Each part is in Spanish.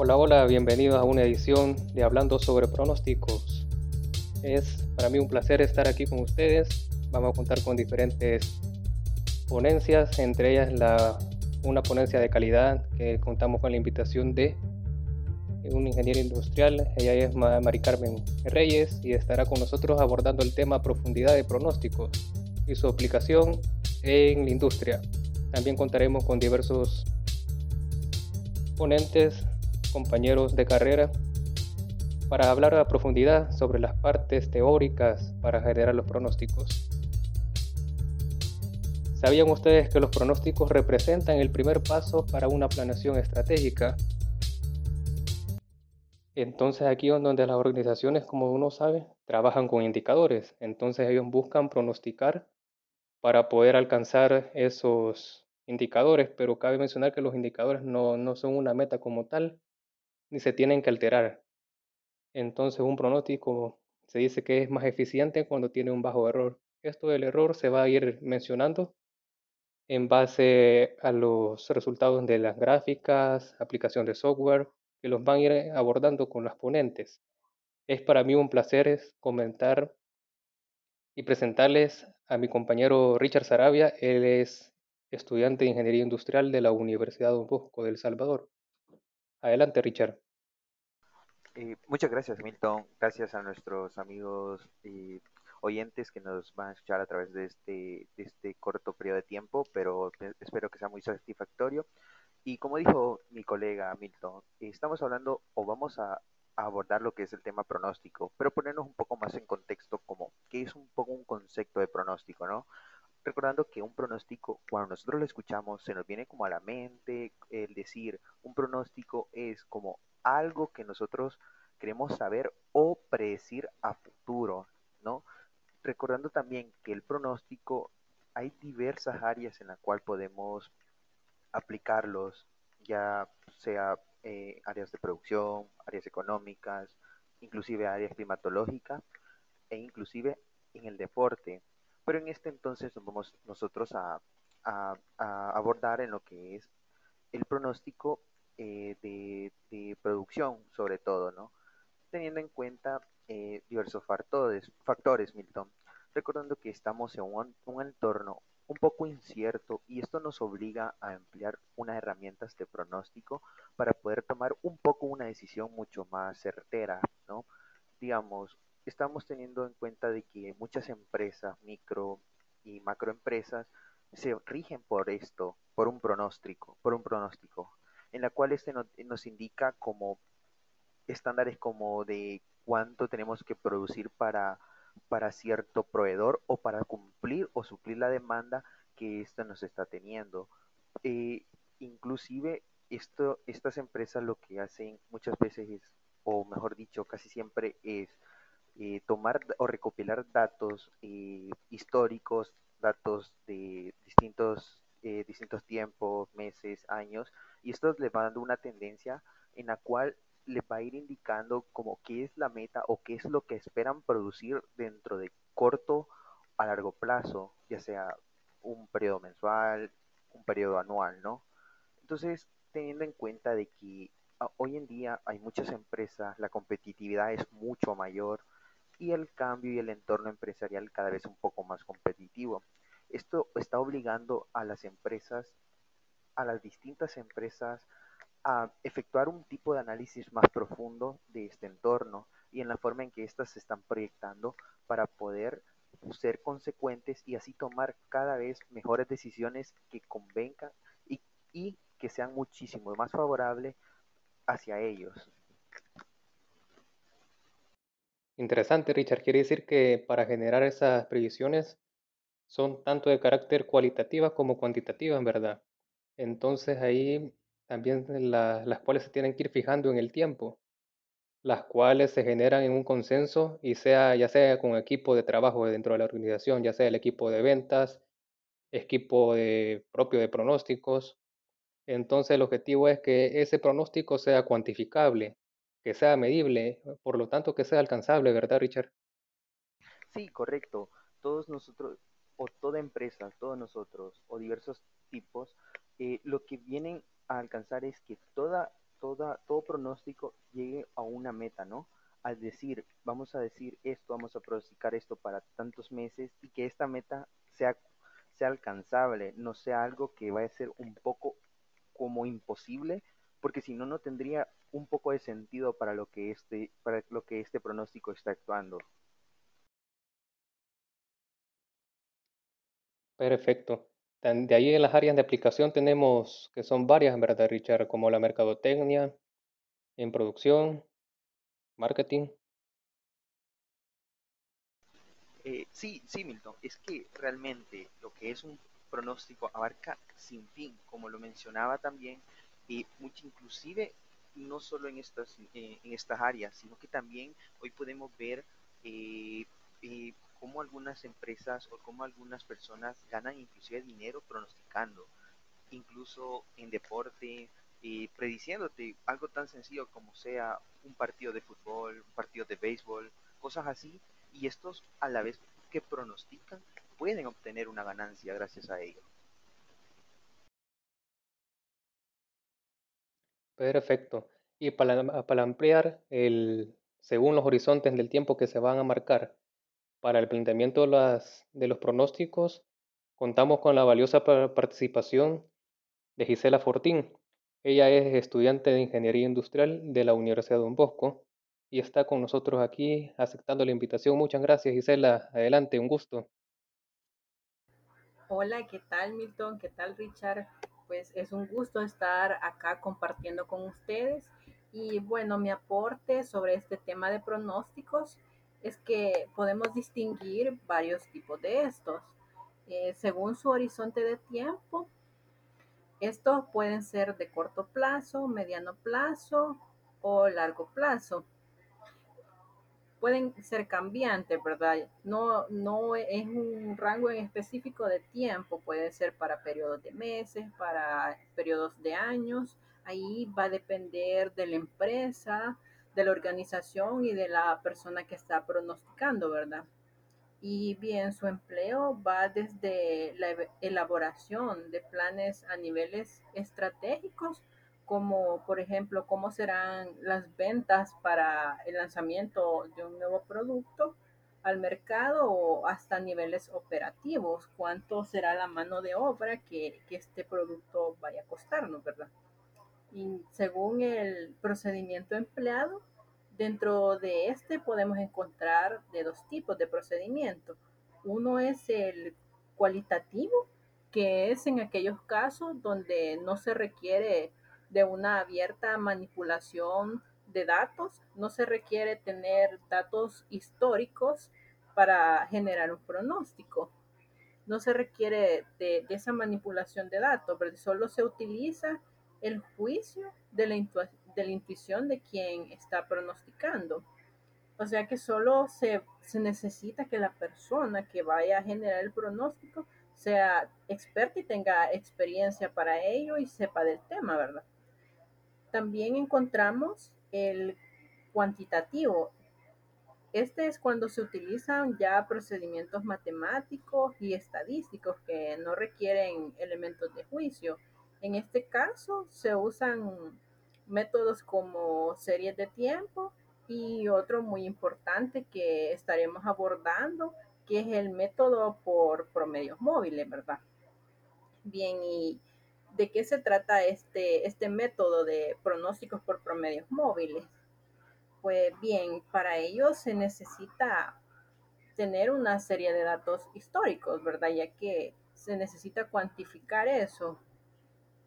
Hola, hola, bienvenidos a una edición de Hablando sobre pronósticos. Es para mí un placer estar aquí con ustedes. Vamos a contar con diferentes ponencias, entre ellas la, una ponencia de calidad que contamos con la invitación de un ingeniero industrial. Ella es Mari Carmen Reyes y estará con nosotros abordando el tema profundidad de pronósticos y su aplicación en la industria. También contaremos con diversos ponentes compañeros de carrera para hablar a profundidad sobre las partes teóricas para generar los pronósticos. ¿Sabían ustedes que los pronósticos representan el primer paso para una planeación estratégica? Entonces aquí es donde las organizaciones, como uno sabe, trabajan con indicadores. Entonces ellos buscan pronosticar para poder alcanzar esos indicadores, pero cabe mencionar que los indicadores no, no son una meta como tal, ni se tienen que alterar. Entonces un pronóstico se dice que es más eficiente cuando tiene un bajo error. Esto del error se va a ir mencionando en base a los resultados de las gráficas, aplicación de software, que los van a ir abordando con los ponentes. Es para mí un placer comentar y presentarles a mi compañero Richard Sarabia. Él es estudiante de Ingeniería Industrial de la Universidad Don Bosco Salvador. Adelante, Richard. Eh, muchas gracias, Milton. Gracias a nuestros amigos y oyentes que nos van a escuchar a través de este, este corto periodo de tiempo, pero espero que sea muy satisfactorio. Y como dijo mi colega Milton, estamos hablando o vamos a, a abordar lo que es el tema pronóstico, pero ponernos un poco más en contexto como que es un poco un concepto de pronóstico, ¿no? Recordando que un pronóstico, cuando nosotros lo escuchamos, se nos viene como a la mente el decir, un pronóstico es como algo que nosotros queremos saber o predecir a futuro, ¿no? Recordando también que el pronóstico hay diversas áreas en las cuales podemos aplicarlos, ya sea eh, áreas de producción, áreas económicas, inclusive áreas climatológicas e inclusive en el deporte. Pero en este entonces nos vamos nosotros a, abordar en lo que es el pronóstico eh, de, producción, sobre todo, ¿no? Teniendo en cuenta eh, diversos factores, Milton. Recordando que estamos en un, un entorno un poco incierto y esto nos obliga a emplear unas herramientas de pronóstico para poder tomar un poco una decisión mucho más certera, ¿no? Digamos, estamos teniendo en cuenta de que muchas empresas, micro y macroempresas, se rigen por esto, por un pronóstico, por un pronóstico, en la cual este nos indica como estándares como de cuánto tenemos que producir para, para cierto proveedor o para cumplir o suplir la demanda que ésta nos está teniendo. Eh, inclusive esto, estas empresas lo que hacen muchas veces es, o mejor dicho, casi siempre es eh, tomar o recopilar datos eh, históricos, datos de distintos, eh, distintos tiempos, meses, años, y esto le va dando una tendencia en la cual le va a ir indicando como qué es la meta o qué es lo que esperan producir dentro de corto a largo plazo, ya sea un periodo mensual, un periodo anual, ¿no? Entonces, teniendo en cuenta de que ah, hoy en día hay muchas empresas, la competitividad es mucho mayor, y el cambio y el entorno empresarial cada vez un poco más competitivo. Esto está obligando a las empresas, a las distintas empresas, a efectuar un tipo de análisis más profundo de este entorno y en la forma en que éstas se están proyectando para poder ser consecuentes y así tomar cada vez mejores decisiones que convengan y, y que sean muchísimo más favorables hacia ellos. Interesante, Richard. Quiere decir que para generar esas previsiones son tanto de carácter cualitativas como cuantitativas, ¿verdad? Entonces ahí también las cuales se tienen que ir fijando en el tiempo, las cuales se generan en un consenso y sea ya sea con equipo de trabajo dentro de la organización, ya sea el equipo de ventas, equipo propio de pronósticos. Entonces el objetivo es que ese pronóstico sea cuantificable, que sea medible, por lo tanto que sea alcanzable, ¿verdad, Richard? Sí, correcto. Todos nosotros, o toda empresa, todos nosotros, o diversos tipos, eh, lo que vienen a alcanzar es que toda toda, todo pronóstico llegue a una meta, ¿no? Al decir, vamos a decir esto, vamos a pronosticar esto para tantos meses y que esta meta sea, sea alcanzable, no sea algo que vaya a ser un poco como imposible, porque si no, no tendría un poco de sentido para lo que este, para lo que este pronóstico está actuando. Perfecto. De ahí en las áreas de aplicación tenemos, que son varias, ¿verdad, Richard? Como la mercadotecnia, en producción, marketing. Eh, sí, sí, Milton. Es que realmente lo que es un pronóstico abarca sin fin, como lo mencionaba también, y mucho, inclusive no solo en estas, eh, en estas áreas, sino que también hoy podemos ver eh, eh, cómo algunas empresas o cómo algunas personas ganan inclusive dinero pronosticando, incluso en deporte, prediciéndote algo tan sencillo como sea un partido de fútbol, un partido de béisbol, cosas así, y estos a la vez que pronostican pueden obtener una ganancia gracias a ello. Perfecto. Y para, para ampliar, el, según los horizontes del tiempo que se van a marcar para el planteamiento de, las, de los pronósticos, contamos con la valiosa participación de Gisela Fortín. Ella es estudiante de Ingeniería Industrial de la Universidad de Don Bosco y está con nosotros aquí aceptando la invitación. Muchas gracias, Gisela. Adelante, un gusto. Hola, ¿qué tal Milton? ¿Qué tal Richard? Pues es un gusto estar acá compartiendo con ustedes. Y bueno, mi aporte sobre este tema de pronósticos es que podemos distinguir varios tipos de estos. Eh, según su horizonte de tiempo, estos pueden ser de corto plazo, mediano plazo o largo plazo pueden ser cambiantes, ¿verdad? No, no es un rango en específico de tiempo, puede ser para periodos de meses, para periodos de años. Ahí va a depender de la empresa, de la organización y de la persona que está pronosticando, ¿verdad? Y bien, su empleo va desde la elaboración de planes a niveles estratégicos como por ejemplo cómo serán las ventas para el lanzamiento de un nuevo producto al mercado o hasta niveles operativos, cuánto será la mano de obra que, que este producto vaya a costarnos, ¿verdad? Y según el procedimiento empleado, dentro de este podemos encontrar de dos tipos de procedimiento. Uno es el cualitativo, que es en aquellos casos donde no se requiere de una abierta manipulación de datos. No se requiere tener datos históricos para generar un pronóstico. No se requiere de, esa manipulación de datos, solo se utiliza el juicio de la, de la intuición de quien está pronosticando. O sea que solo se, se, necesita que la persona que vaya a generar el pronóstico sea experta y tenga experiencia para ello y sepa del tema, ¿verdad? También encontramos el cuantitativo. Este es cuando se utilizan ya procedimientos matemáticos y estadísticos que no requieren elementos de juicio. En este caso se usan métodos como series de tiempo y otro muy importante que estaremos abordando, que es el método por promedios móviles, ¿verdad? Bien, y ¿De qué se trata este, este método de pronósticos por promedios móviles? Pues bien, para ello se necesita tener una serie de datos históricos, ¿verdad? Ya que se necesita cuantificar eso.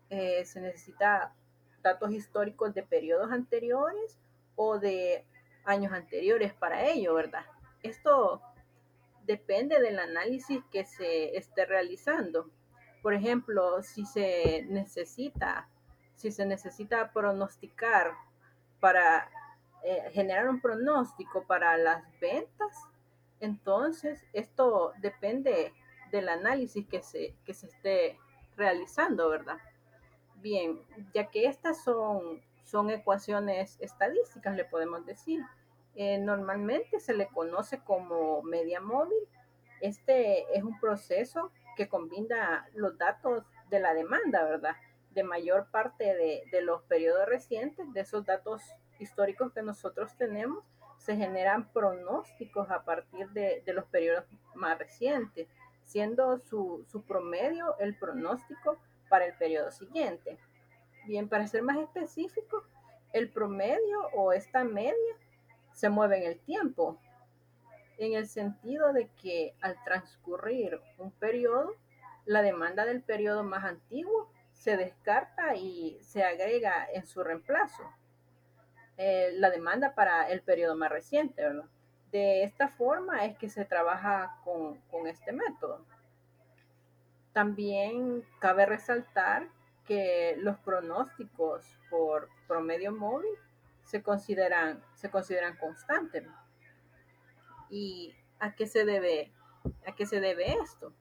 Eh, se necesita datos históricos de periodos anteriores o de años anteriores para ello, ¿verdad? Esto depende del análisis que se esté realizando. Por ejemplo, si se necesita, si se necesita pronosticar para eh, generar un pronóstico para las ventas, entonces esto depende del análisis que se, que se esté realizando, ¿verdad? Bien, ya que estas son, son ecuaciones estadísticas, le podemos decir. Eh, normalmente se le conoce como media móvil. Este es un proceso que combina los datos de la demanda, ¿verdad? de mayor parte de, los periodos recientes, de esos datos históricos que nosotros tenemos, se generan pronósticos a partir de, de los periodos más recientes, siendo su, su, promedio el pronóstico para el periodo siguiente. Bien, para ser más específico, el promedio o esta media se mueve en el tiempo, en el sentido de que al transcurrir un periodo, la demanda del periodo más antiguo se descarta y se agrega en su reemplazo eh, la demanda para el periodo más reciente. De esta forma es que se trabaja con, con este método. También cabe resaltar que los pronósticos por promedio móvil se consideran, se consideran constantes. ¿Y a qué se debe, a qué se debe esto?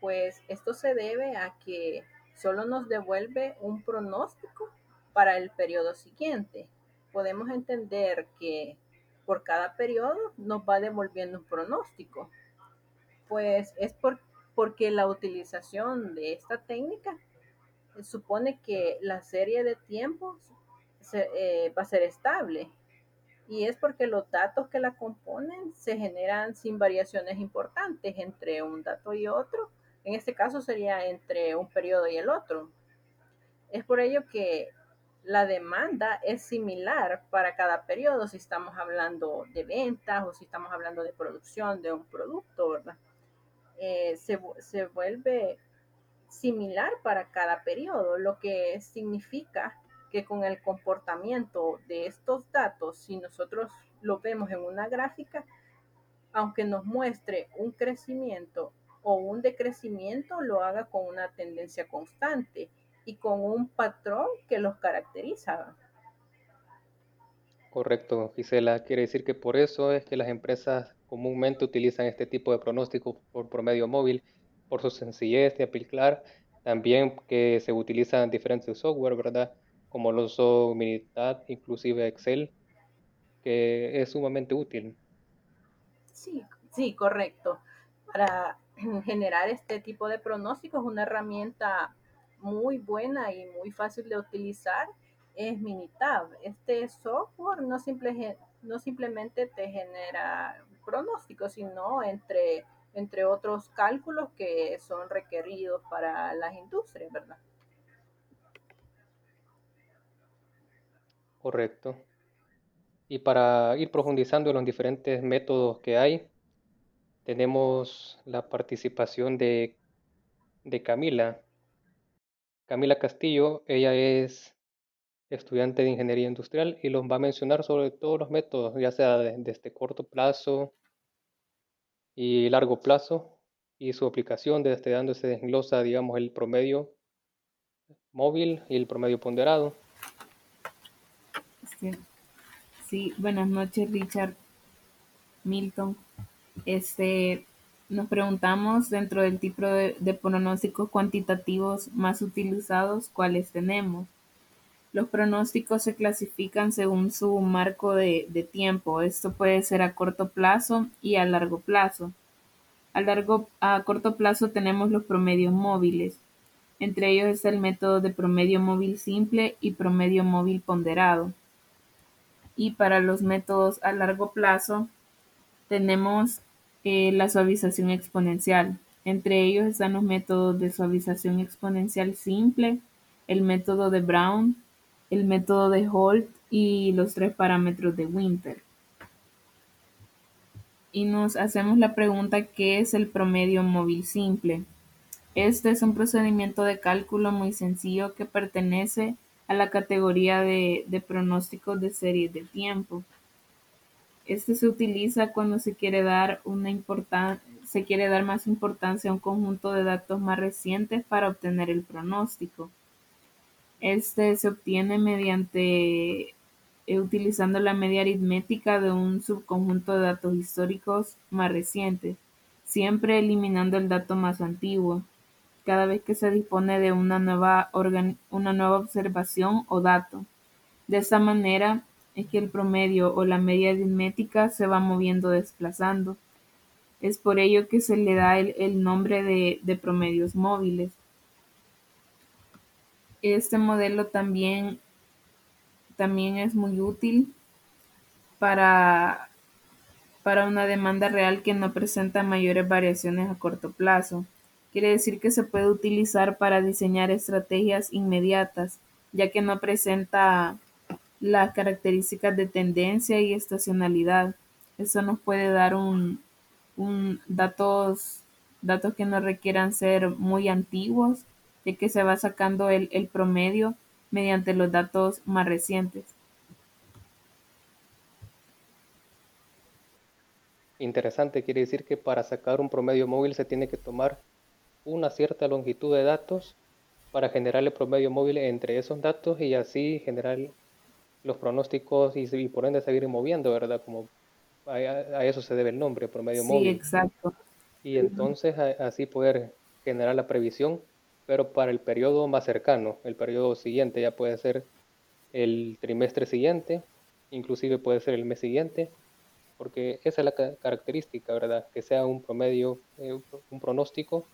Pues esto se debe a que solo nos devuelve un pronóstico para el periodo siguiente. Podemos entender que por cada periodo nos va devolviendo un pronóstico. Pues es por, porque la utilización de esta técnica supone que la serie de tiempos se, eh, va a ser estable. Y es porque los datos que la componen se generan sin variaciones importantes entre un dato y otro en este caso sería entre un periodo y el otro. Es por ello que la demanda es similar para cada periodo, si estamos hablando de ventas o si estamos hablando de producción de un producto, ¿verdad? Eh, se, se vuelve similar para cada periodo, lo que significa que con el comportamiento de estos datos, si nosotros lo vemos en una gráfica, aunque nos muestre un crecimiento o un decrecimiento lo haga con una tendencia constante y con un patrón que los caracteriza. Correcto, Gisela. Quiere decir que por eso es que las empresas comúnmente utilizan este tipo de pronóstico por promedio móvil, por su sencillez de aplicar, también que se utilizan diferentes software, ¿verdad? Como lo son Minitab, inclusive Excel, que es sumamente útil. Sí, sí, correcto. Para generar este tipo de pronósticos, una herramienta muy buena y muy fácil de utilizar es Minitab. Este software no, simple, no simplemente te genera pronósticos, sino entre otros cálculos que son requeridos para las industrias, ¿verdad? Correcto. Y para ir profundizando en los diferentes métodos que hay, tenemos la participación de, de Camila. Camila Castillo, ella es estudiante de ingeniería industrial y los va a mencionar sobre todos los métodos, ya sea desde este corto plazo y largo plazo y su aplicación, desde dando se desglosa, digamos, el promedio móvil y el promedio ponderado. Sí, buenas noches, Richard Milton. Este, nos preguntamos dentro del tipo de, pronósticos cuantitativos más utilizados, ¿cuáles tenemos? Los pronósticos se clasifican según su marco de, de, tiempo. Esto puede ser a corto plazo y a largo plazo. A, largo, a corto plazo tenemos los promedios móviles. Entre ellos está el método de promedio móvil simple y promedio móvil ponderado. Y para los métodos a largo plazo tenemos eh, la suavización exponencial. Entre ellos están los métodos de suavización exponencial simple, el método de Brown, el método de Holt y los tres parámetros de Winter. Y nos hacemos la pregunta, ¿qué es el promedio móvil simple? Este es un procedimiento de cálculo muy sencillo que pertenece a la categoría de, pronósticos de series de tiempo. Este se utiliza cuando se quiere dar una se quiere dar más importancia a un conjunto de datos más recientes para obtener el pronóstico. Este se obtiene mediante eh, utilizando la media aritmética de un subconjunto de datos históricos más recientes, siempre eliminando el dato más antiguo, cada vez que se dispone de una nueva, una nueva observación o dato. De esta manera, es que el promedio o la media aritmética se va moviendo desplazando. Es por ello que se le da el, nombre de, promedios móviles. este modelo también, también es muy útil para, para una demanda real que no presenta mayores variaciones a corto plazo. Quiere decir que se puede utilizar para diseñar estrategias inmediatas, ya que no presenta las características de tendencia y estacionalidad. Eso nos puede dar un, un datos, datos que no requieran ser muy antiguos, ya que se va sacando el, el promedio mediante los datos más recientes. Interesante, quiere decir que para sacar un promedio móvil se tiene que tomar una cierta longitud de datos para generar el promedio móvil entre esos datos y así generar los pronósticos y, por ende seguir moviendo, ¿verdad? Como a, eso se debe el nombre, promedio móvil. Sí, exacto. Y entonces así poder generar la previsión, pero para el periodo más cercano, el periodo siguiente ya puede ser el trimestre siguiente, inclusive puede ser el mes siguiente, porque esa es la característica, ¿verdad? Que sea un promedio, eh, un pronóstico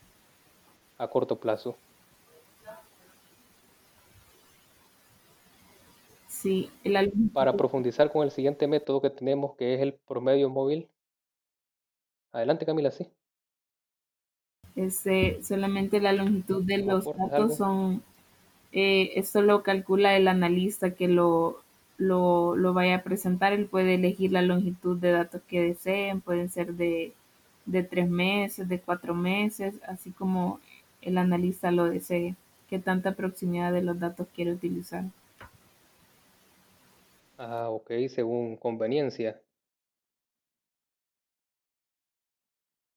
a corto plazo. Sí, Para profundizar con el siguiente método que tenemos, que es el promedio móvil. Adelante, Camila, sí. Este, solamente la longitud de los datos son, eh, esto lo calcula el analista que lo, lo, lo, vaya a presentar. Él puede elegir la longitud de datos que deseen, pueden ser de, de tres meses, de cuatro meses, así como el analista lo desee, qué tanta proximidad de los datos quiere utilizar. Ah, ok, según conveniencia.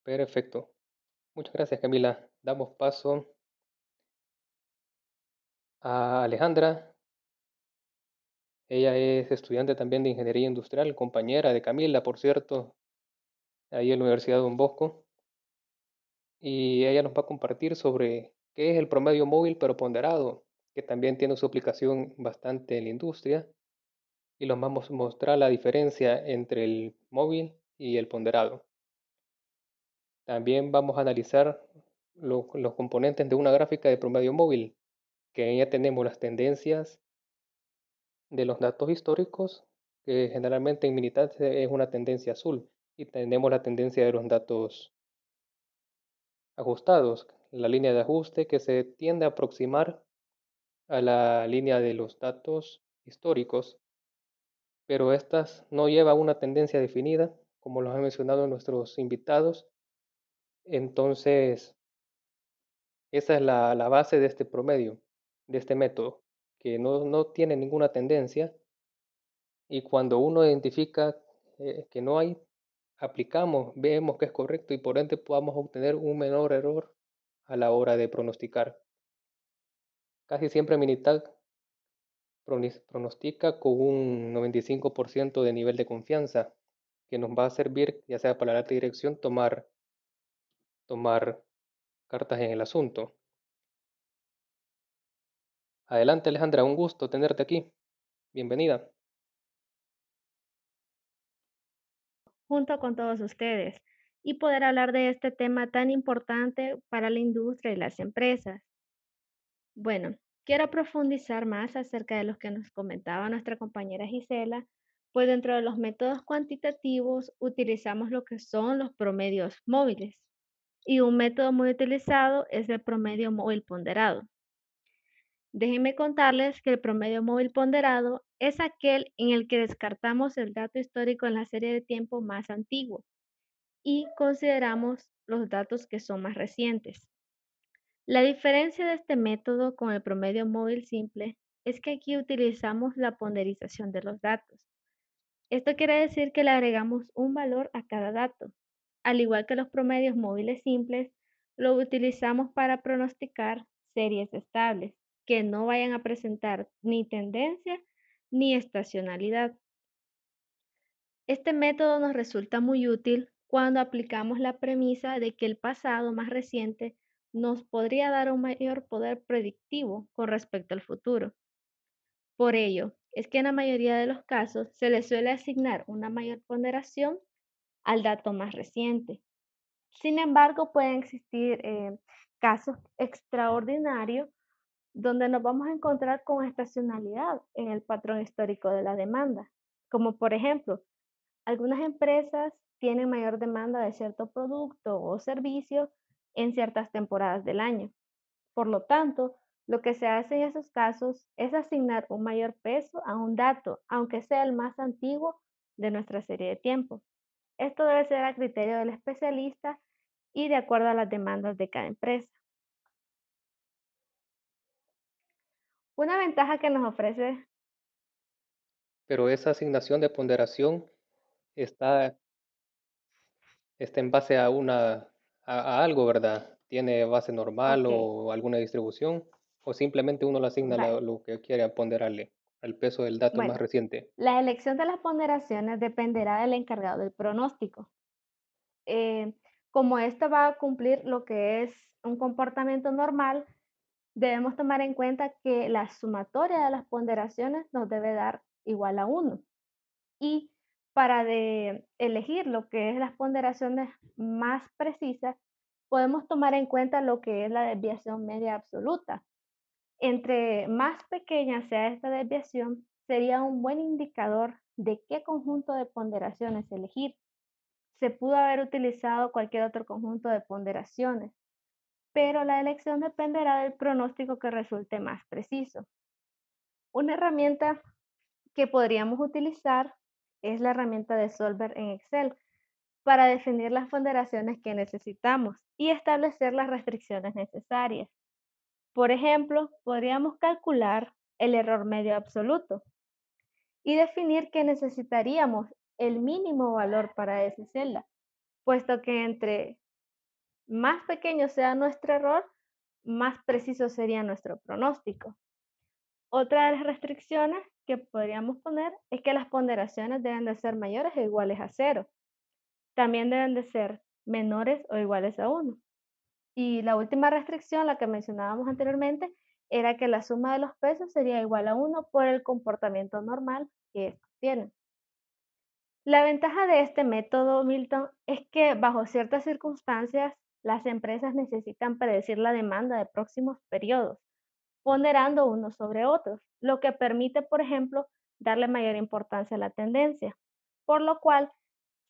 Perfecto. Muchas gracias, Camila. Damos paso a Alejandra. Ella es estudiante también de Ingeniería Industrial, compañera de Camila, por cierto, ahí en la Universidad de Don Bosco. Y ella nos va a compartir sobre qué es el promedio móvil pero ponderado, que también tiene su aplicación bastante en la industria y los vamos a mostrar la diferencia entre el móvil y el ponderado. También vamos a analizar los componentes de una gráfica de promedio móvil, que en ella tenemos las tendencias de los datos históricos, que generalmente en Minitab es una tendencia azul, y tenemos la tendencia de los datos ajustados, la línea de ajuste que se tiende a aproximar a la línea de los datos históricos pero estas no llevan una tendencia definida, como los han mencionado nuestros invitados. Entonces, esa es la, base de este promedio, de este método, que no, no tiene ninguna tendencia y cuando uno identifica eh, que no hay, aplicamos, vemos que es correcto y por ende podamos obtener un menor error a la hora de pronosticar. Casi siempre Minitab pronostica con un 95% de nivel de confianza que nos va a servir, ya sea para la alta dirección, tomar, tomar cartas en el asunto. Adelante Alejandra, un gusto tenerte aquí. Bienvenida. Junto con todos ustedes y poder hablar de este tema tan importante para la industria y las empresas. Bueno, Quiero profundizar más acerca de los que nos comentaba nuestra compañera Gisela, pues dentro de los métodos cuantitativos utilizamos lo que son los promedios móviles y un método muy utilizado es el promedio móvil ponderado. Déjenme contarles que el promedio móvil ponderado es aquel en el que descartamos el dato histórico en la serie de tiempo más antiguo y consideramos los datos que son más recientes. La diferencia de este método con el promedio móvil simple es que aquí utilizamos la ponderización de los datos. Esto quiere decir que le agregamos un valor a cada dato. Al igual que los promedios móviles simples, lo utilizamos para pronosticar series estables que no vayan a presentar ni tendencia ni estacionalidad. Este método nos resulta muy útil cuando aplicamos la premisa de que el pasado más reciente nos podría dar un mayor poder predictivo con respecto al futuro. Por ello, es que en la mayoría de los casos se le suele asignar una mayor ponderación al dato más reciente. Sin embargo, pueden existir eh, casos extraordinarios donde nos vamos a encontrar con estacionalidad en el patrón histórico de la demanda, como por ejemplo, algunas empresas tienen mayor demanda de cierto producto o servicio en ciertas temporadas del año. Por lo tanto, lo que se hace en esos casos es asignar un mayor peso a un dato, aunque sea el más antiguo de nuestra serie de tiempo. Esto debe ser a criterio del especialista y de acuerdo a las demandas de cada empresa. Una ventaja que nos ofrece... Pero esa asignación de ponderación está, está en base a, una, a, algo, ¿verdad? ¿Tiene base normal o alguna distribución? ¿O simplemente uno le asigna lo, que quiere ponderarle, al peso del dato más reciente? La elección de las ponderaciones dependerá del encargado del pronóstico. Eh, como esto va a cumplir lo que es un comportamiento normal, debemos tomar en cuenta que la sumatoria de las ponderaciones nos debe dar igual a 1. Y para elegir lo que es las ponderaciones más precisas, podemos tomar en cuenta lo que es la desviación media absoluta. Entre más pequeña sea esta desviación, sería un buen indicador de qué conjunto de ponderaciones elegir. Se pudo haber utilizado cualquier otro conjunto de ponderaciones, pero la elección dependerá del pronóstico que resulte más preciso. Una herramienta que podríamos utilizar es la herramienta de Solver en Excel para definir las ponderaciones que necesitamos y establecer las restricciones necesarias. Por ejemplo, podríamos calcular el error medio absoluto y definir que necesitaríamos el mínimo valor para esa celda, puesto que entre más pequeño sea nuestro error, más preciso sería nuestro pronóstico. Otra de las restricciones que podríamos poner es que las ponderaciones deben de ser mayores o iguales a cero. También deben de ser menores o iguales a 1. Y la última restricción, la que mencionábamos anteriormente, era que la suma de los pesos sería igual a 1 por el comportamiento normal que estos tienen. La ventaja de este método, Milton, es que bajo ciertas circunstancias las empresas necesitan predecir la demanda de próximos periodos, ponderando unos sobre otros, lo que permite, por ejemplo, darle mayor importancia a la tendencia. Por lo cual,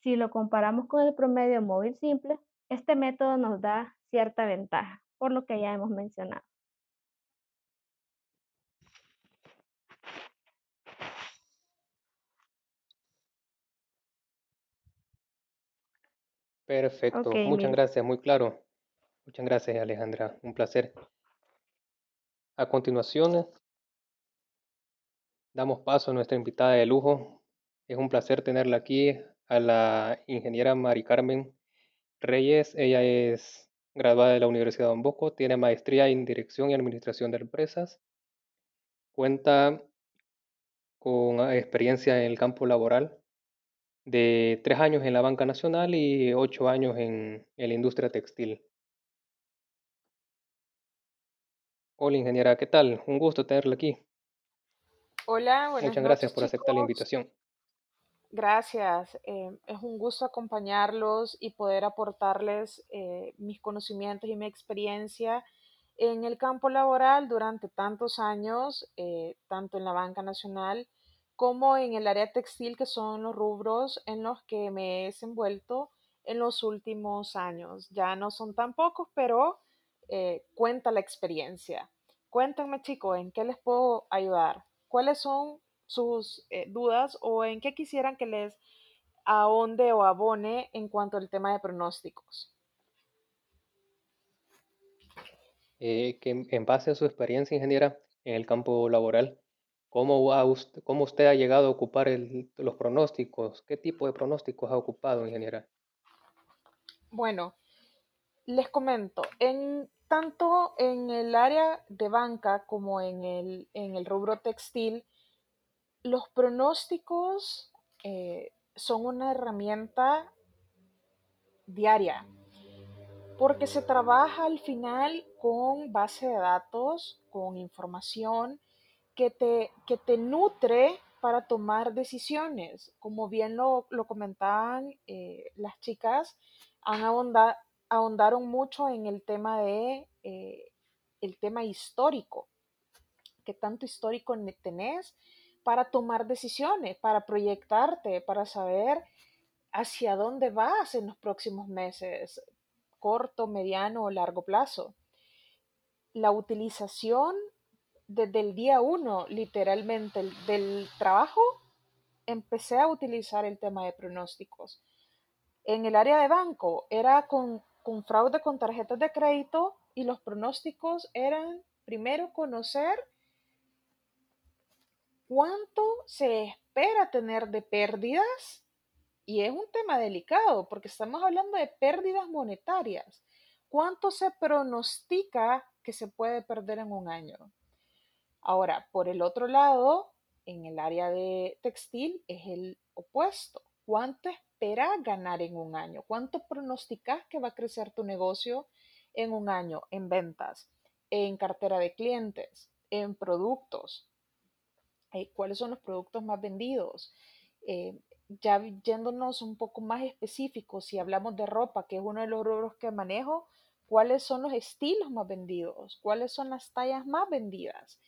si lo comparamos con el promedio móvil simple, este método nos da cierta ventaja, por lo que ya hemos mencionado. Perfecto, muchas gracias, muy claro. Muchas gracias, Alejandra, un placer. A continuación, damos paso a nuestra invitada de lujo. Es un placer tenerla aquí, a la ingeniera Mari Carmen Reyes. Ella es graduada de la Universidad de Don Bosco, tiene maestría en Dirección y Administración de Empresas. Cuenta con experiencia en el campo laboral de tres años en la banca nacional y ocho años en, la industria textil. Hola ingeniera, ¿qué tal? Un gusto tenerla aquí. Hola, buenas Muchas gracias por aceptar la invitación. Gracias, eh, es un gusto acompañarlos y poder aportarles eh, mis conocimientos y mi experiencia en el campo laboral durante tantos años, eh, tanto en la banca nacional como en el área textil, que son los rubros en los que me he desenvuelto en los últimos años. Ya no son tan pocos, pero eh, cuenta la experiencia. Cuéntenme, chicos, ¿en qué les puedo ayudar? ¿Cuáles son sus eh, dudas o en qué quisieran que les ahonde o abone en cuanto al tema de pronósticos? Eh, que en base a su experiencia, ingeniera, en el campo laboral, ¿Cómo, usted, ¿Cómo usted ha llegado a ocupar los pronósticos? ¿Qué tipo de pronósticos ha ocupado en general? Bueno, les comento, en, tanto en el área de banca como en el, en el rubro textil, los pronósticos eh, son una herramienta diaria, porque se trabaja al final con base de datos, con información que te, que te nutre para tomar decisiones. Como bien lo, comentaban eh, las chicas, han ahondaron mucho en el tema de eh, el tema histórico. qué tanto histórico tenés para tomar decisiones, para proyectarte, para saber hacia dónde vas en los próximos meses, corto, mediano o largo plazo. La utilización desde el día uno, literalmente, del trabajo, empecé a utilizar el tema de pronósticos. En el área de banco era con, con fraude con tarjetas de crédito y los pronósticos eran primero conocer cuánto se espera tener de pérdidas y es un tema delicado porque estamos hablando de pérdidas monetarias. ¿Cuánto se pronostica que se puede perder en un año? Ahora, por el otro lado, en el área de textil es el opuesto. ¿Cuánto esperas ganar en un año? ¿Cuánto pronosticas que va a crecer tu negocio en un año en ventas, en cartera de clientes, en productos? Eh, ¿Cuáles son los productos más vendidos? Eh, ya yéndonos un poco más específicos, si hablamos de ropa, que es uno de los rubros que manejo, ¿cuáles son los estilos más vendidos? ¿Cuáles son las tallas más vendidas?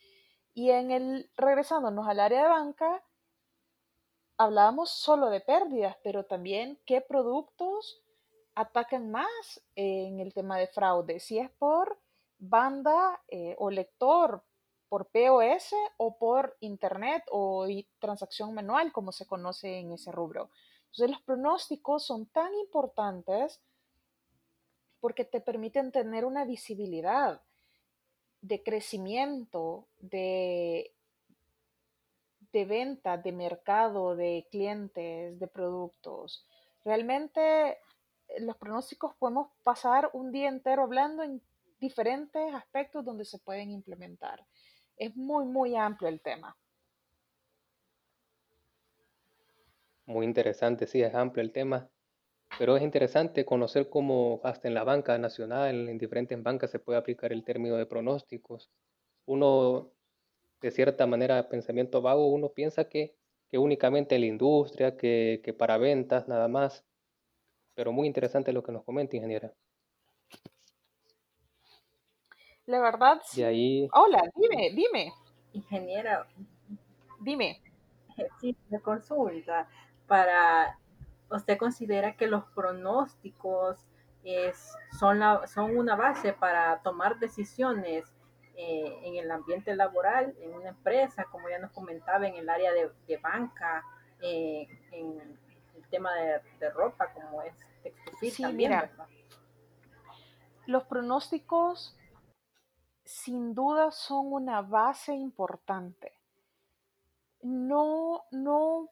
Y en el, regresándonos al área de banca, hablábamos solo de pérdidas, pero también qué productos atacan más en el tema de fraude, si es por banda eh, o lector, por POS o por internet o transacción manual, como se conoce en ese rubro. Entonces los pronósticos son tan importantes porque te permiten tener una visibilidad de crecimiento, de, de venta, de mercado, de clientes, de productos. Realmente eh, los pronósticos podemos pasar un día entero hablando en diferentes aspectos donde se pueden implementar. Es muy, muy amplio el tema. Muy interesante, sí, es amplio el tema. Pero es interesante conocer cómo hasta en la banca nacional, en diferentes bancas se puede aplicar el término de pronósticos. Uno, de cierta manera, pensamiento vago, uno piensa que, que únicamente en la industria, que, que para ventas, nada más. Pero muy interesante lo que nos comenta, ingeniera. La verdad, sí. ahí... Hola, dime, dime. Ingeniera. Dime. Sí, me consulta. Para ¿Usted considera que los pronósticos es, son, la, son una base para tomar decisiones eh, en el ambiente laboral, en una empresa, como ya nos comentaba, en el área de, banca, eh, en el tema de, ropa, como es textil sí, mira, los pronósticos sin duda son una base importante. No, no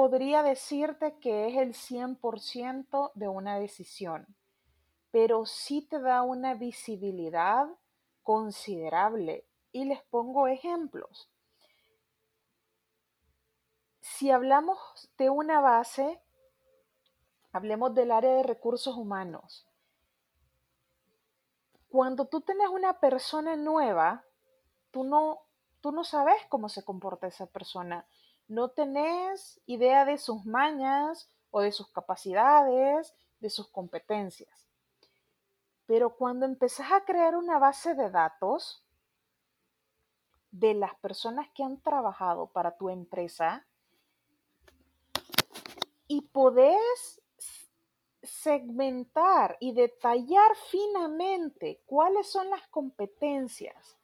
podría decirte que es el 100% de una decisión, pero sí te da una visibilidad considerable. Y les pongo ejemplos. Si hablamos de una base, hablemos del área de recursos humanos. Cuando tú tienes una persona nueva, tú no, tú no sabes cómo se comporta esa persona no tenés idea de sus mañas o de sus capacidades, de sus competencias. Pero cuando empezás a crear una base de datos de las personas que han trabajado para tu empresa y podés segmentar y detallar finamente cuáles son las competencias,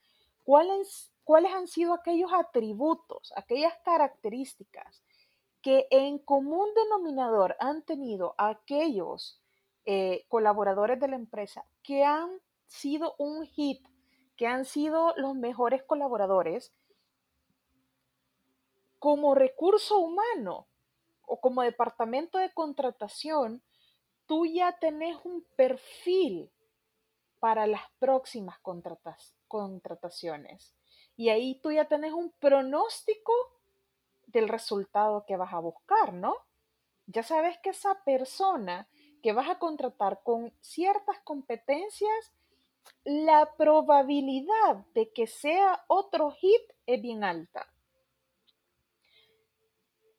cuáles cuáles han sido aquellos atributos, aquellas características que en común denominador han tenido aquellos eh, colaboradores de la empresa que han sido un hit, que han sido los mejores colaboradores como recurso humano o como departamento de contratación, tú ya tenés un perfil para las próximas contrataciones. Y ahí tú ya tenés un pronóstico del resultado que vas a buscar, ¿no? Ya sabes que esa persona que vas a contratar con ciertas competencias, la probabilidad de que sea otro hit es bien alta.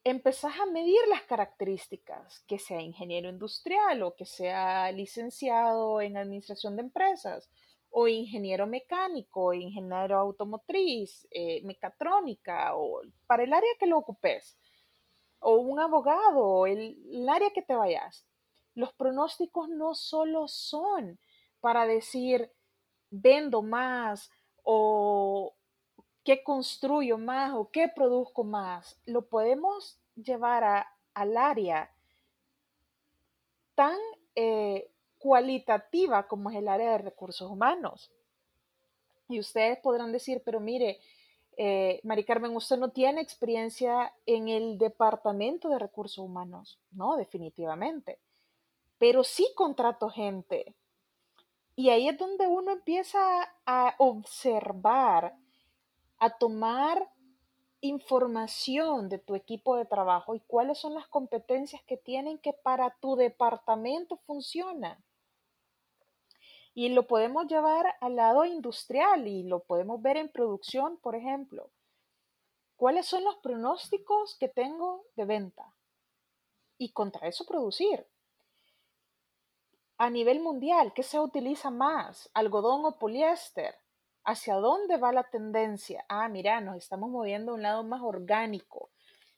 Empezás a medir las características, que sea ingeniero industrial o que sea licenciado en administración de empresas o ingeniero mecánico, ingeniero automotriz, eh, mecatrónica, o para el área que lo ocupes, o un abogado, el, el área que te vayas. Los pronósticos no solo son para decir vendo más o qué construyo más o qué produzco más. Lo podemos llevar a, al área tan eh, cualitativa como es el área de recursos humanos. Y ustedes podrán decir, pero mire, eh, Mari Carmen, usted no tiene experiencia en el departamento de recursos humanos. No, definitivamente. Pero sí contrato gente. Y ahí es donde uno empieza a observar, a tomar información de tu equipo de trabajo y cuáles son las competencias que tienen que para tu departamento funciona. Y lo podemos llevar al lado industrial y lo podemos ver en producción, por ejemplo. ¿Cuáles son los pronósticos que tengo de venta? Y contra eso producir. A nivel mundial, ¿qué se utiliza más? ¿Algodón o poliéster? ¿Hacia dónde va la tendencia? Ah, mira, nos estamos moviendo a un lado más orgánico,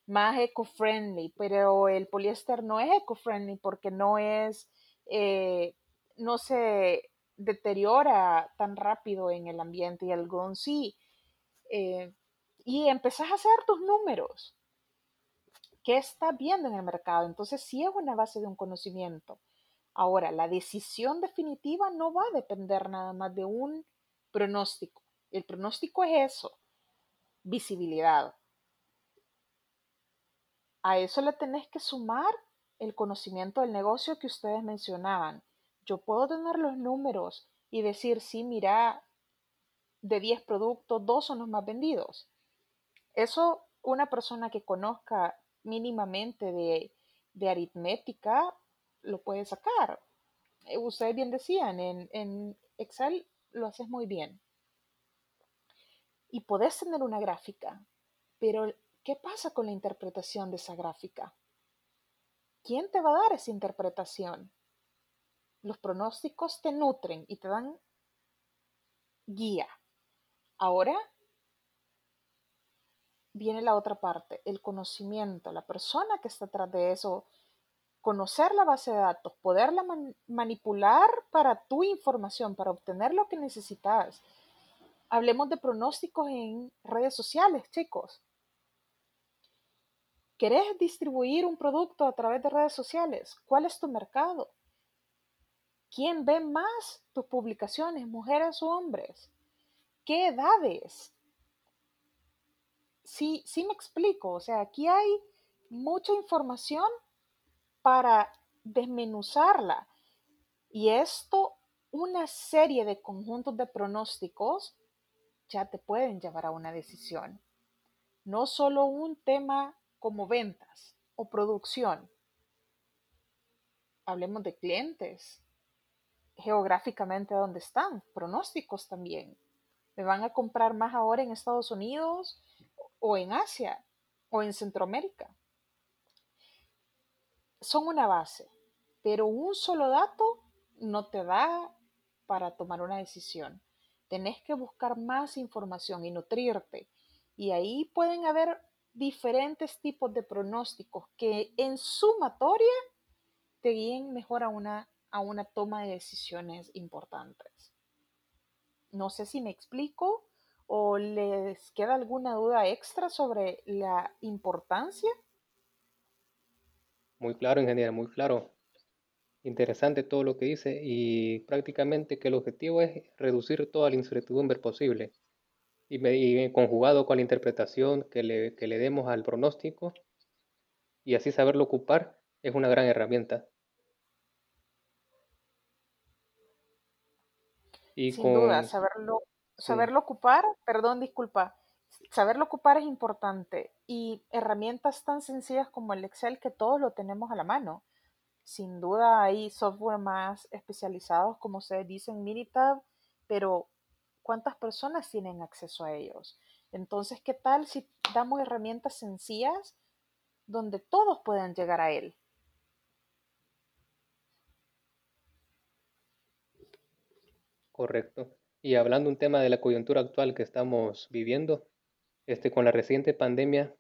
más eco-friendly, pero el poliéster no es eco-friendly porque no es, eh, no se deteriora tan rápido en el ambiente y algodón sí. Eh, y empezás a hacer tus números. ¿Qué está viendo en el mercado? Entonces sí es una base de un conocimiento. Ahora, la decisión definitiva no va a depender nada más de un Pronóstico. El pronóstico es eso, visibilidad. A eso le tenés que sumar el conocimiento del negocio que ustedes mencionaban. Yo puedo tener los números y decir, sí, mira, de 10 productos, dos son los más vendidos. Eso una persona que conozca mínimamente de, de aritmética lo puede sacar. Eh, ustedes bien decían, en, en Excel lo haces muy bien. Y podés tener una gráfica, pero ¿qué pasa con la interpretación de esa gráfica? ¿Quién te va a dar esa interpretación? Los pronósticos te nutren y te dan guía. Ahora viene la otra parte, el conocimiento, la persona que está atrás de eso conocer la base de datos, poderla manipular para tu información, para obtener lo que necesitas. Hablemos de pronósticos en redes sociales, chicos. ¿Querés distribuir un producto a través de redes sociales? ¿Cuál es tu mercado? ¿Quién ve más tus publicaciones, mujeres o hombres? ¿Qué edades? Sí, sí me explico. O sea, aquí hay mucha información para desmenuzarla. Y esto, una serie de conjuntos de pronósticos ya te pueden llevar a una decisión. No solo un tema como ventas o producción. Hablemos de clientes, geográficamente dónde están, pronósticos también. ¿Me van a comprar más ahora en Estados Unidos o en Asia o en Centroamérica? son una base, pero un solo dato no te da para tomar una decisión. Tenés que buscar más información y nutrirte. Y ahí pueden haber diferentes tipos de pronósticos que en sumatoria te guíen mejor a una, a una toma de decisiones importantes. No sé si me explico o les queda alguna duda extra sobre la importancia muy claro, ingeniero, muy claro. Interesante todo lo que dice y prácticamente que el objetivo es reducir toda la incertidumbre posible y, conjugado con la interpretación que le, le demos al pronóstico y así saberlo ocupar es una gran herramienta. Y Sin duda, saberlo, saberlo ocupar, perdón, disculpa, saberlo ocupar es importante y herramientas tan sencillas como el Excel que todos lo tenemos a la mano. Sin duda hay software más especializados, como ustedes dicen, Minitab, pero ¿cuántas personas tienen acceso a ellos? Entonces, ¿qué tal si damos herramientas sencillas donde todos puedan llegar a él? Correcto. Y hablando un tema de la coyuntura actual que estamos viviendo, este, con la reciente pandemia,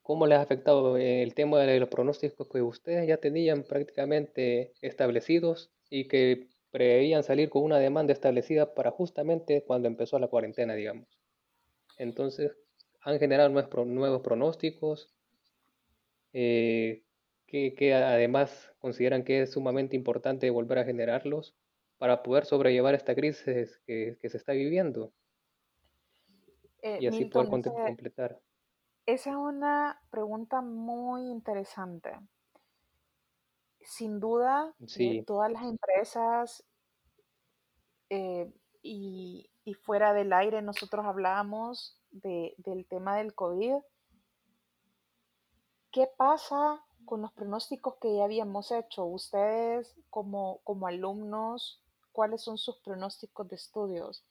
¿cómo les ha afectado el tema de los pronósticos que ustedes ya tenían prácticamente establecidos y que preveían salir con una demanda establecida para justamente cuando empezó la cuarentena, digamos? Entonces, han generado nuevos, pronósticos, eh, que, además consideran que es sumamente importante volver a generarlos para poder sobrellevar esta crisis que, se está viviendo. Eh, y así poder completar. Esa es una pregunta muy interesante. Sin duda, eh, todas las empresas y, y, fuera del aire nosotros hablábamos de, del tema del COVID. ¿Qué pasa con los pronósticos que ya habíamos hecho? Ustedes como, como alumnos, ¿cuáles son sus pronósticos de estudios?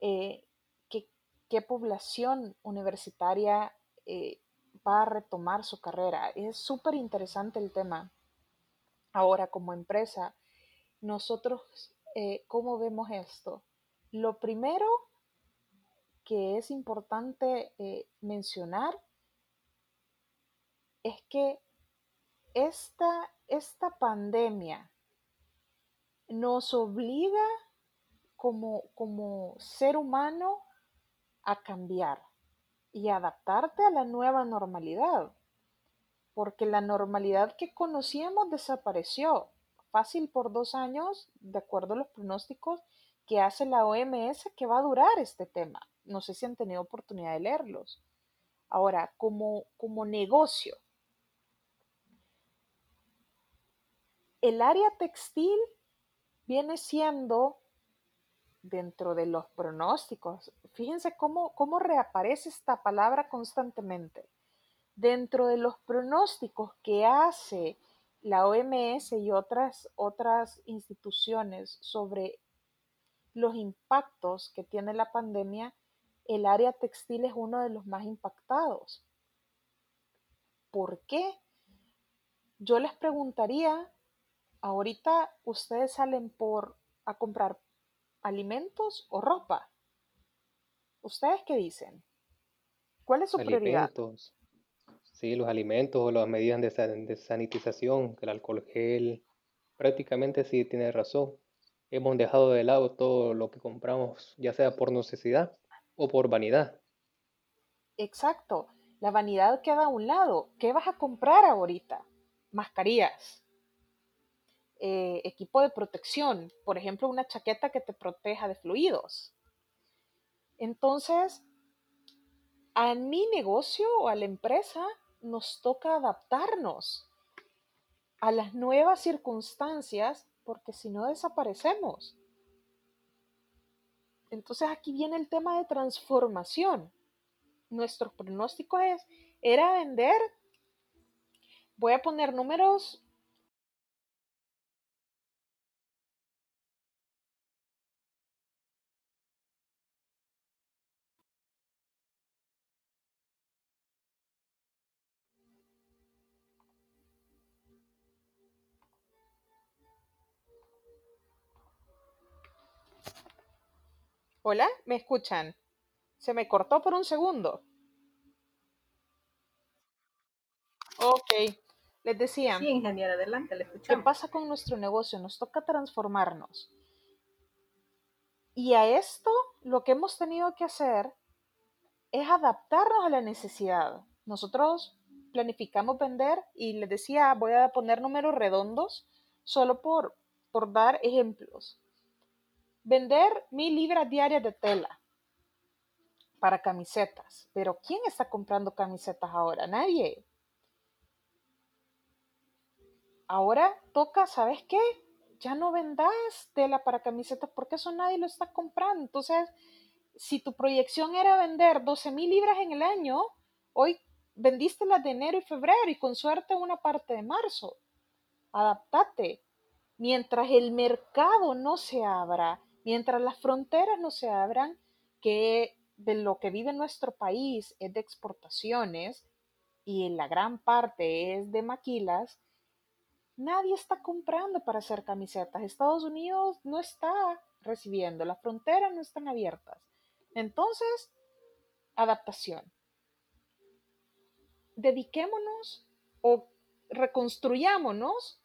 Eh, ¿qué, ¿qué, población universitaria eh, va a retomar su carrera? Es súper interesante el tema. Ahora, como empresa, nosotros, eh, ¿cómo vemos esto? Lo primero que es importante mencionar es que esta, esta pandemia nos obliga como, como ser humano a cambiar y adaptarte a la nueva normalidad, porque la normalidad que conocíamos desapareció fácil por dos años, de acuerdo a los pronósticos que hace la OMS, que va a durar este tema. No sé si han tenido oportunidad de leerlos. Ahora, como, como negocio, el área textil viene siendo dentro de los pronósticos. Fíjense cómo, cómo reaparece esta palabra constantemente. Dentro de los pronósticos que hace la OMS y otras, otras instituciones sobre los impactos que tiene la pandemia, el área textil es uno de los más impactados. ¿Por qué? Yo les preguntaría, ahorita ustedes salen por a comprar alimentos o ropa. ¿Ustedes qué dicen? ¿Cuál es su prioridad? Sí, los alimentos o las medidas de, sanitización, el alcohol gel, prácticamente sí tiene razón. Hemos dejado de lado todo lo que compramos, ya sea por necesidad o por vanidad. Exacto, la vanidad queda a un lado. ¿Qué vas a comprar ahorita? Mascarillas, eh, equipo de protección, por ejemplo, una chaqueta que te proteja de fluidos. Entonces, a mi negocio o a la empresa nos toca adaptarnos a las nuevas circunstancias porque si no desaparecemos. Entonces aquí viene el tema de transformación. Nuestro pronóstico es, era vender, voy a poner números Hola, ¿me escuchan? Se me cortó por un segundo. Ok, les decía. Sí, ingeniera, adelante, le escuchamos. ¿Qué pasa con nuestro negocio? Nos toca transformarnos. Y a esto lo que hemos tenido que hacer es adaptarnos a la necesidad. Nosotros planificamos vender y les decía, voy a poner números redondos solo por, por dar ejemplos vender mil libras diarias de tela para camisetas. Pero ¿quién está comprando camisetas ahora? Nadie. Ahora toca, ¿sabes qué? Ya no vendas tela para camisetas porque eso nadie lo está comprando. Entonces, si tu proyección era vender 12 mil libras en el año, hoy vendiste las de enero y febrero y con suerte una parte de marzo. Adaptate. Mientras el mercado no se abra, Mientras las fronteras no se abran, que de lo que vive nuestro país es de exportaciones y la gran parte es de maquilas, nadie está comprando para hacer camisetas. Estados Unidos no está recibiendo, las fronteras no están abiertas. Entonces, adaptación. Dediquémonos o reconstruyámonos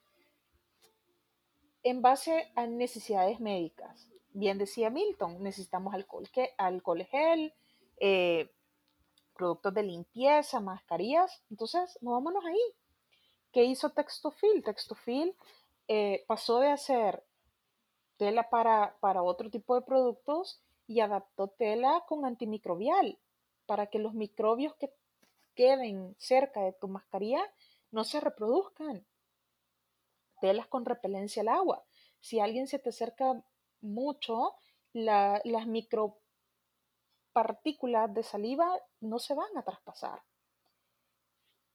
en base a necesidades médicas. Bien decía Milton, necesitamos alcohol, alcohol gel, eh, productos de limpieza, mascarillas. Entonces, movámonos ahí. ¿Qué hizo Textofil? Textofil eh, pasó de hacer tela para, para otro tipo de productos y adaptó tela con antimicrobial para que los microbios que queden cerca de tu mascarilla no se reproduzcan. Telas con repelencia al agua. Si alguien se te acerca mucho, las micropartículas de saliva no se van a traspasar.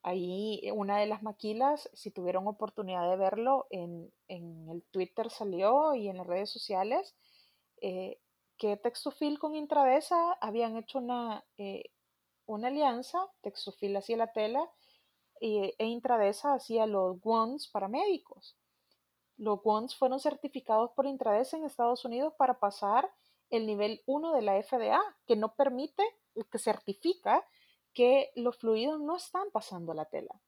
Ahí una de las maquilas, si tuvieron oportunidad de verlo, en, el Twitter salió y en las redes sociales, eh, que Textofil con Intradesa habían hecho una, eh, una alianza, Textofil hacía la tela e Intradesa hacía los guantes para médicos. Los guantes fueron certificados por Intradesa en Estados Unidos para pasar el nivel 1 de la FDA, que no permite, que certifica que los fluidos no están pasando la tela.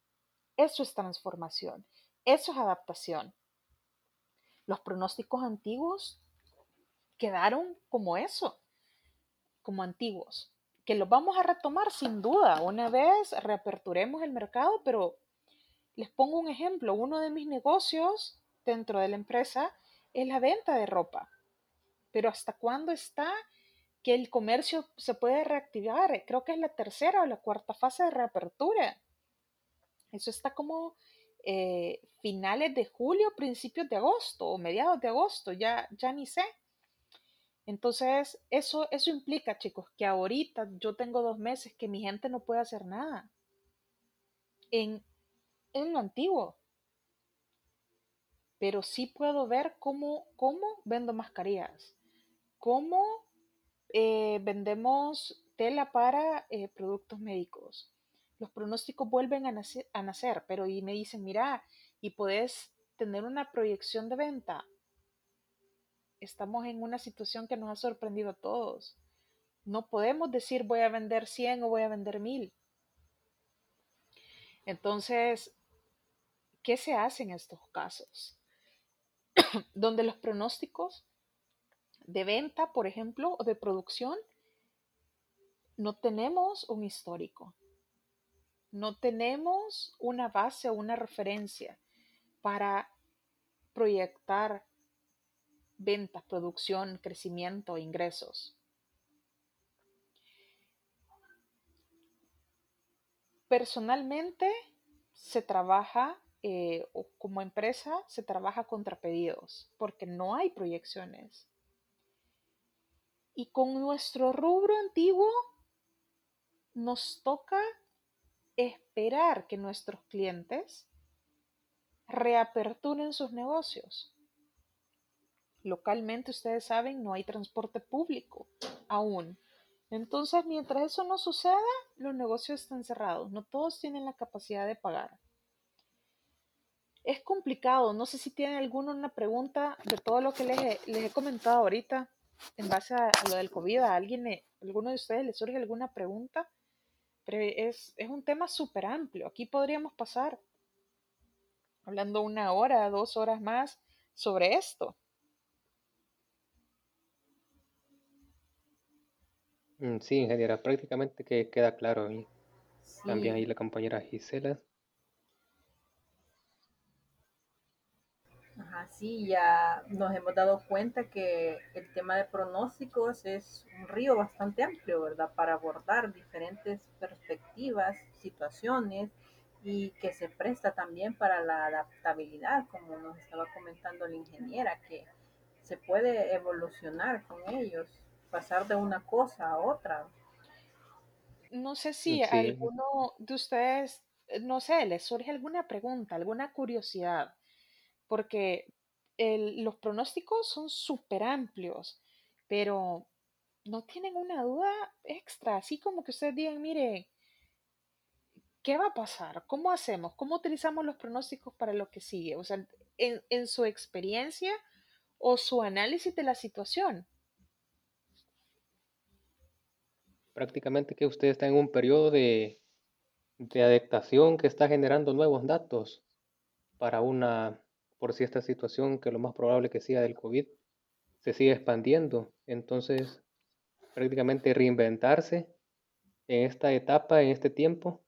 Eso es transformación, eso es adaptación. Los pronósticos antiguos quedaron como eso, como antiguos, que los vamos a retomar sin duda una vez reaperturemos el mercado, pero les pongo un ejemplo, uno de mis negocios dentro de la empresa es la venta de ropa, pero ¿hasta cuándo está que el comercio se puede reactivar. Creo que es la tercera o la cuarta fase de reapertura. Eso está como eh, finales de julio, principios de agosto o mediados de agosto, ya, ya ni sé. Entonces, eso, eso implica, chicos, que ahorita yo tengo dos meses que mi gente no puede hacer nada. En, en lo antiguo. Pero sí puedo ver cómo, cómo vendo mascarillas, cómo eh, vendemos tela para eh, productos médicos. Los pronósticos vuelven a nacer, pero y me dicen, mira, y puedes tener una proyección de venta. Estamos en una situación que nos ha sorprendido a todos. No podemos decir voy a vender 100 o voy a vender 1000. Entonces, ¿qué se hace en estos casos? Donde los pronósticos de venta, por ejemplo, o de producción, no tenemos un histórico. No tenemos una base o una referencia para proyectar ventas, producción, crecimiento, ingresos. Personalmente se trabaja eh, como empresa, se trabaja contra pedidos porque no hay proyecciones. Y con nuestro rubro antiguo nos toca esperar que nuestros clientes reaperturen sus negocios. Localmente, ustedes saben, no hay transporte público aún. Entonces, mientras eso no suceda, los negocios están cerrados. No todos tienen la capacidad de pagar. Es complicado. No sé si tienen alguna una pregunta de todo lo que les les he comentado ahorita en base a, lo del COVID, a alguien, alguno de ustedes le surge alguna pregunta, pero es, es un tema súper amplio. Aquí podríamos pasar hablando una hora, dos horas más sobre esto. Mm, sí, ingeniera, prácticamente que queda claro ahí. También ahí la compañera Gisela. Sí, ya nos hemos dado cuenta que el tema de pronósticos es un río bastante amplio, ¿verdad? Para abordar diferentes perspectivas, situaciones y que se presta también para la adaptabilidad, como nos estaba comentando la ingeniera, que se puede evolucionar con ellos, pasar de una cosa a otra. No sé si a alguno de ustedes, no sé, les surge alguna pregunta, alguna curiosidad porque los pronósticos son súper amplios, pero no tienen una duda extra, así como que ustedes digan, mire, ¿qué va a pasar? ¿Cómo hacemos? ¿Cómo utilizamos los pronósticos para lo que sigue? O sea, en, su experiencia o su análisis de la situación. Prácticamente que usted está en un periodo de, de adaptación que está generando nuevos datos para una, por si esta situación, que lo más probable que sea del COVID, se sigue expandiendo. Entonces, prácticamente reinventarse en esta etapa, en este tiempo,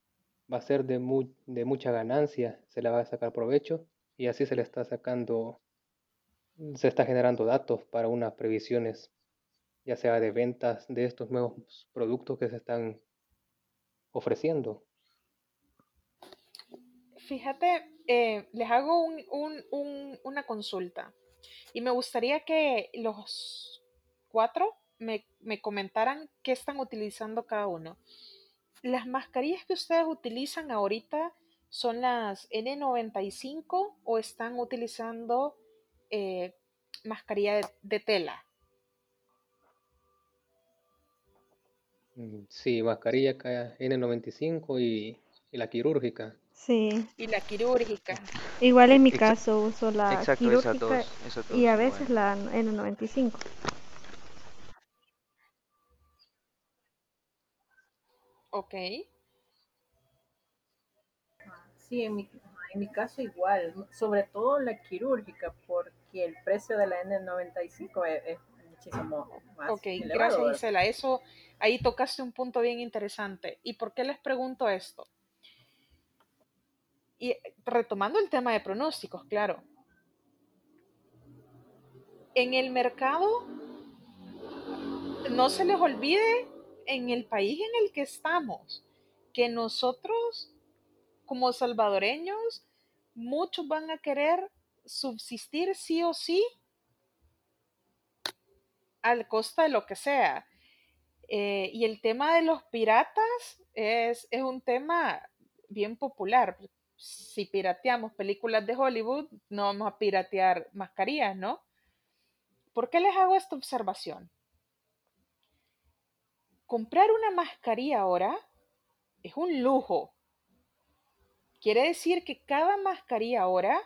va a ser de, de mucha ganancia, se le va a sacar provecho y así se le está sacando, se está generando datos para unas previsiones, ya sea de ventas de estos nuevos productos que se están ofreciendo. Fíjate, eh, les hago una consulta y me gustaría que los cuatro me, me comentaran qué están utilizando cada uno. Las mascarillas que ustedes utilizan ahorita son las N95 o están utilizando eh, mascarilla de, tela. Mm, sí, mascarilla N95 y, la quirúrgica. Sí. Y la quirúrgica. Igual en mi caso uso la quirúrgica y a veces la N95. Ok. Sí, en mi, en mi caso igual, sobre todo la quirúrgica, porque el precio de la N95 es, muchísimo más. Ok, gracias Gisela. Eso, ahí tocaste un punto bien interesante. ¿Y por qué les pregunto esto? Y retomando el tema de pronósticos, claro. En el mercado, no se les olvide en el país en el que estamos, que nosotros como salvadoreños, muchos van a querer subsistir sí o sí al costa de lo que sea. Eh, y el tema de los piratas es, es un tema bien popular. Si pirateamos películas de Hollywood, no vamos a piratear mascarillas, ¿no? ¿Por qué les hago esta observación? comprar una mascarilla ahora es un lujo. Quiere decir que cada mascarilla ahora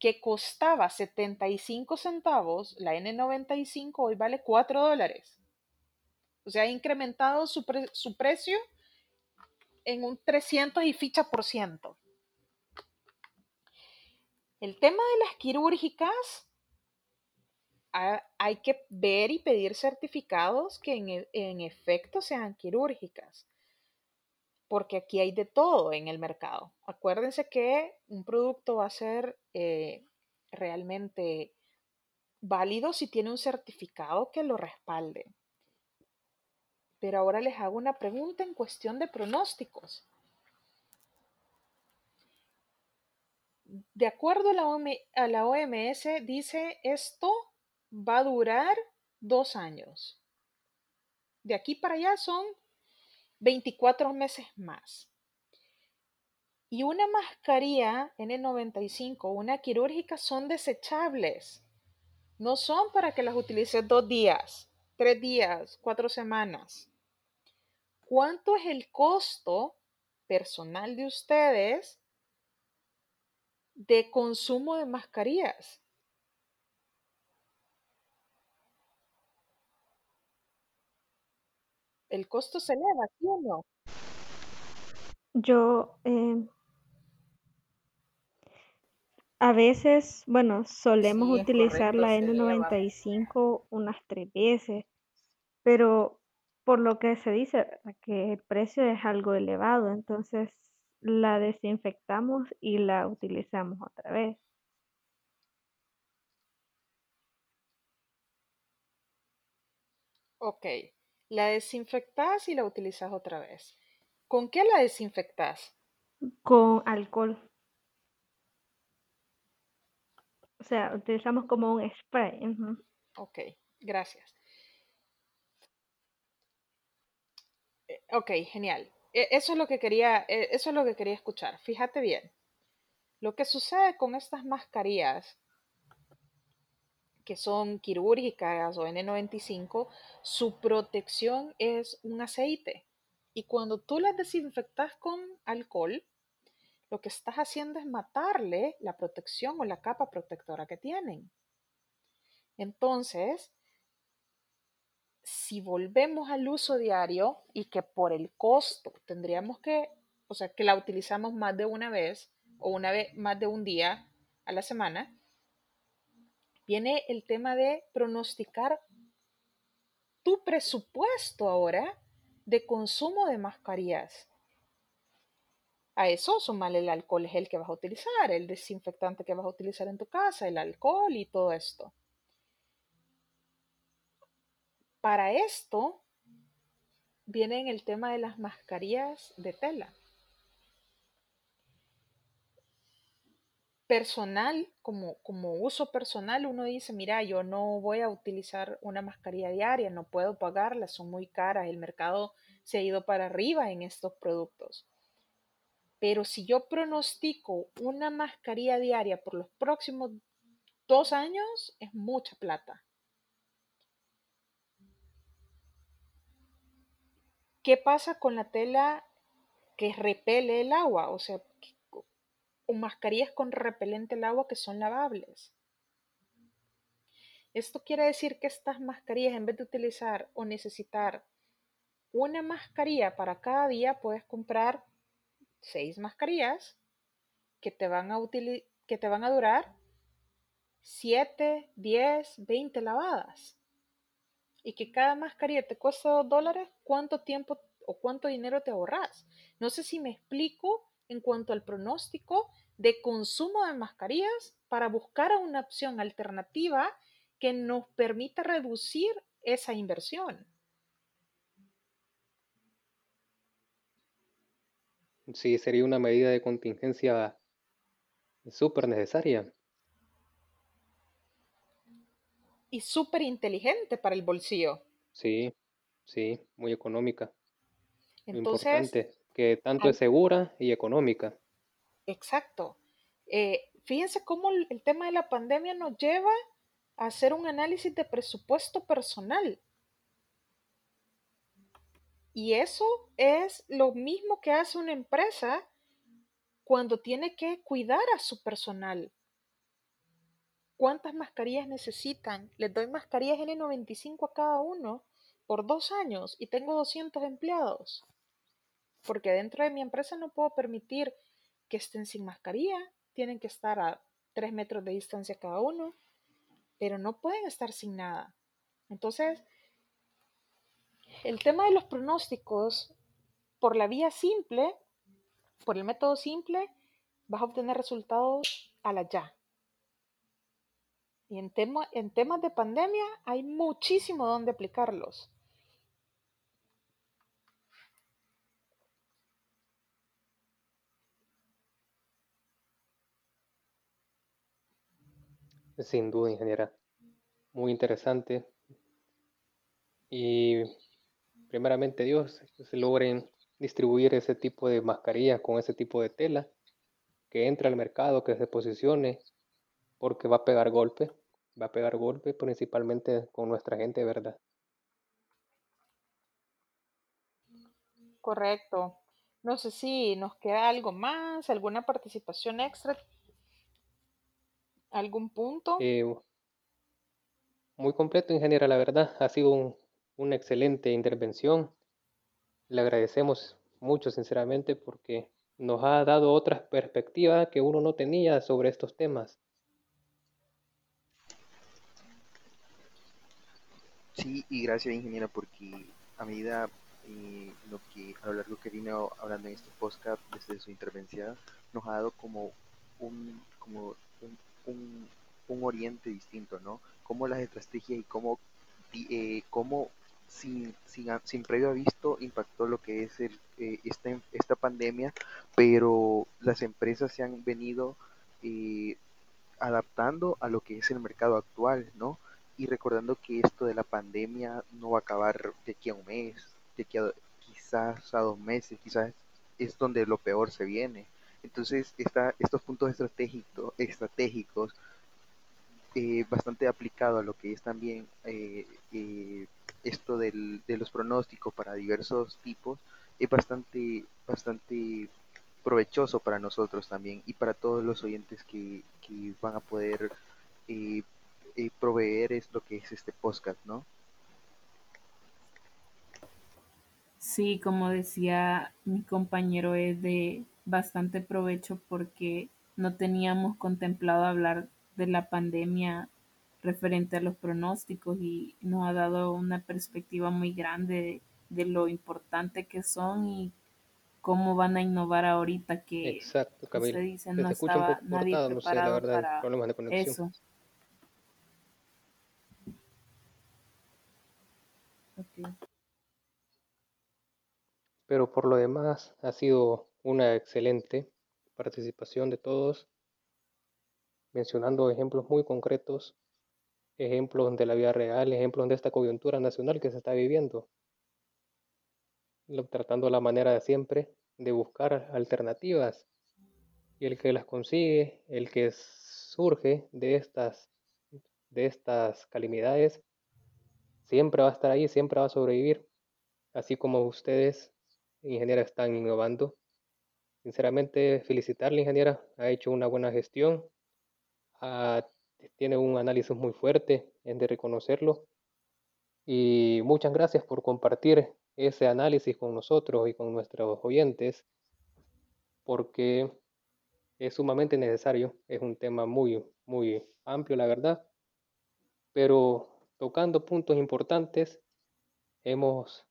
que costaba 75 centavos, la N95 hoy vale 4 dólares. O sea, ha incrementado su, su precio en un 300 y ficha por ciento. El tema de las quirúrgicas hay que ver y pedir certificados que e, en, efecto sean quirúrgicas, porque aquí hay de todo en el mercado. Acuérdense que un producto va a ser eh, realmente válido si tiene un certificado que lo respalde. Pero ahora les hago una pregunta en cuestión de pronósticos. De acuerdo a la, OMS, dice esto va a durar dos años. De aquí para allá son 24 meses más. Y una mascarilla N95, una quirúrgica, son desechables. No son para que las utilices dos días, tres días, cuatro semanas. ¿Cuánto es el costo personal de ustedes de consumo de mascarillas? el costo se eleva, ¿sí o no? Yo em, a veces, bueno, solemos utilizar la N95 unas tres veces, pero por lo que se dice, que el precio es algo elevado, entonces la desinfectamos y la utilizamos otra vez. Ok. La desinfectas y la utilizas otra vez. ¿Con qué la desinfectas? Con alcohol. O sea, utilizamos como un spray. Ok, gracias. Eh, ok, genial. E, eso es lo que quería, e, eso es lo que quería escuchar. Fíjate bien. Lo que sucede con estas mascarillas que son quirúrgicas o N95, su protección es un aceite. Y cuando tú las desinfectas con alcohol, lo que estás haciendo es matarle la protección o la capa protectora que tienen. Entonces, si volvemos al uso diario y que por el costo tendríamos que, o sea, que la utilizamos más de una vez o una vez más de un día a la semana, viene el tema de pronosticar tu presupuesto ahora de consumo de mascarillas. A eso sumale el alcohol gel que vas a utilizar, el desinfectante que vas a utilizar en tu casa, el alcohol y todo esto. Para esto viene en el tema de las mascarillas de tela. Personal, como, como uso personal, uno dice, mira, yo no voy a utilizar una mascarilla diaria, no puedo pagarlas, son muy caras, el mercado se ha ido para arriba en estos productos. Pero si yo pronostico una mascarilla diaria por los próximos dos años, es mucha plata. ¿Qué pasa con la tela que repele el agua? O sea, o mascarillas con repelente el agua que son lavables. Esto quiere decir que estas mascarillas, en vez de utilizar o necesitar una mascarilla para cada día, puedes comprar seis mascarillas que te van a, que te van a durar 7, 10, 20 lavadas y que cada mascarilla te cuesta dos dólares, ¿cuánto tiempo o cuánto dinero te ahorras? No sé si me explico en cuanto al pronóstico de consumo de mascarillas para buscar una opción alternativa que nos permita reducir esa inversión. Sí, sería una medida de contingencia súper necesaria. Y súper inteligente para el bolsillo. Sí, sí, muy económica. Entonces, importante, que tanto es segura y económica. Exacto. Eh, fíjense cómo el, el tema de la pandemia nos lleva a hacer un análisis de presupuesto personal. Y eso es lo mismo que hace una empresa cuando tiene que cuidar a su personal. ¿Cuántas mascarillas necesitan? Les doy mascarillas N95 a cada uno por dos años y tengo 200 empleados. Porque dentro de mi empresa no puedo permitir que estén sin mascarilla. Tienen que estar a tres metros de distancia cada uno, pero no pueden estar sin nada. Entonces, el tema de los pronósticos, por la vía simple, por el método simple, vas a obtener resultados a la ya. Y en, tema, en temas de pandemia hay muchísimo donde aplicarlos. Sin duda, ingeniera. Muy interesante. Y primeramente Dios, se logren distribuir ese tipo de mascarilla con ese tipo de tela, que entre al mercado, que se posicione porque va a pegar golpe, va a pegar golpe principalmente con nuestra gente, ¿verdad? Correcto. No sé si nos queda algo más, alguna participación extra, algún punto. Eh, muy completo, ingeniera, la verdad. Ha sido una excelente intervención. Le agradecemos mucho, sinceramente, porque nos ha dado otras perspectivas que uno no tenía sobre estos temas. Sí, y gracias ingeniera porque a medida eh, lo que a lo largo que vino hablando en este podcast desde su intervención nos ha dado como un como un, un, oriente distinto, ¿no? Cómo las estrategias y cómo, eh, cómo sin, sin, sin, previo aviso impactó lo que es el, eh, esta, esta pandemia, pero las empresas se han venido eh, adaptando a lo que es el mercado actual, ¿no? Y recordando que esto de la pandemia no va a acabar de aquí a un mes, de aquí a quizás a dos meses, quizás es donde lo peor se viene. Entonces, está, estos puntos estratégicos, estratégicos eh, bastante aplicado a lo que es también eh, eh, esto del, de los pronósticos para diversos tipos, es bastante, bastante provechoso para nosotros también y para todos los oyentes que, que van a poder eh, proveer es lo que es este podcast, ¿no? Sí, como decía mi compañero, es de bastante provecho porque no teníamos contemplado hablar de la pandemia referente a los pronósticos y nos ha dado una perspectiva muy grande de, lo importante que son y cómo van a innovar ahorita que Exacto, se dice no estaba nadie preparado para eso. Pero por lo demás ha sido una excelente participación de todos, mencionando ejemplos muy concretos, ejemplos de la vida real, ejemplos de esta coyuntura nacional que se está viviendo, tratando la manera de siempre de buscar alternativas. Y el que las consigue, el que surge de estas, de estas calamidades, siempre va a estar ahí, siempre va a sobrevivir, así como ustedes ingeniera están innovando. Sinceramente, felicitarle, ingeniera, ha hecho una buena gestión, tiene un análisis muy fuerte, es de reconocerlo. Y muchas gracias por compartir ese análisis con nosotros y con nuestros oyentes, porque es sumamente necesario, es un tema muy, muy amplio, la verdad, pero tocando puntos importantes, hemos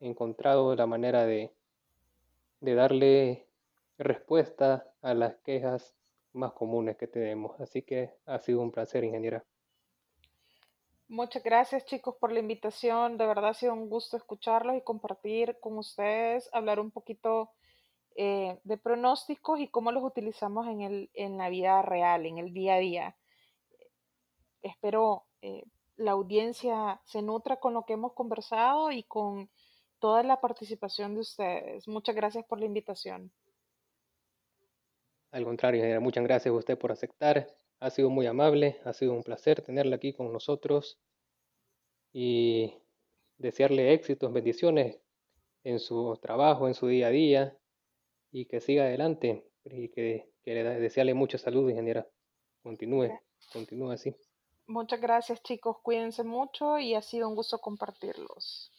encontrado la manera de, de darle respuesta a las quejas más comunes que tenemos. Así que ha sido un placer, ingeniera. Muchas gracias chicos por la invitación. De verdad ha sido un gusto escucharlos y compartir con ustedes, hablar un poquito eh, de pronósticos y cómo los utilizamos en, el, en la vida real, en el día a día. Espero eh, la audiencia se nutra con lo que hemos conversado y con toda la participación de ustedes. Muchas gracias por la invitación. Al contrario, ingeniera, muchas gracias a usted por aceptar. Ha sido muy amable, ha sido un placer tenerla aquí con nosotros y desearle éxitos, bendiciones en su trabajo, en su día a día y que siga adelante y que, que le desearle mucha salud, ingeniera. Continúe, continúe así. Muchas gracias chicos, cuídense mucho y ha sido un gusto compartirlos.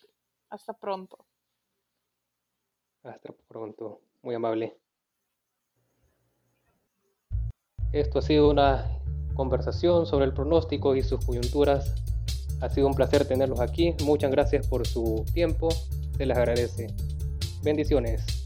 Hasta pronto. Hasta pronto. Muy amable. Esto ha sido una conversación sobre el pronóstico y sus coyunturas. Ha sido un placer tenerlos aquí. Muchas gracias por su tiempo. Se les agradece. Bendiciones.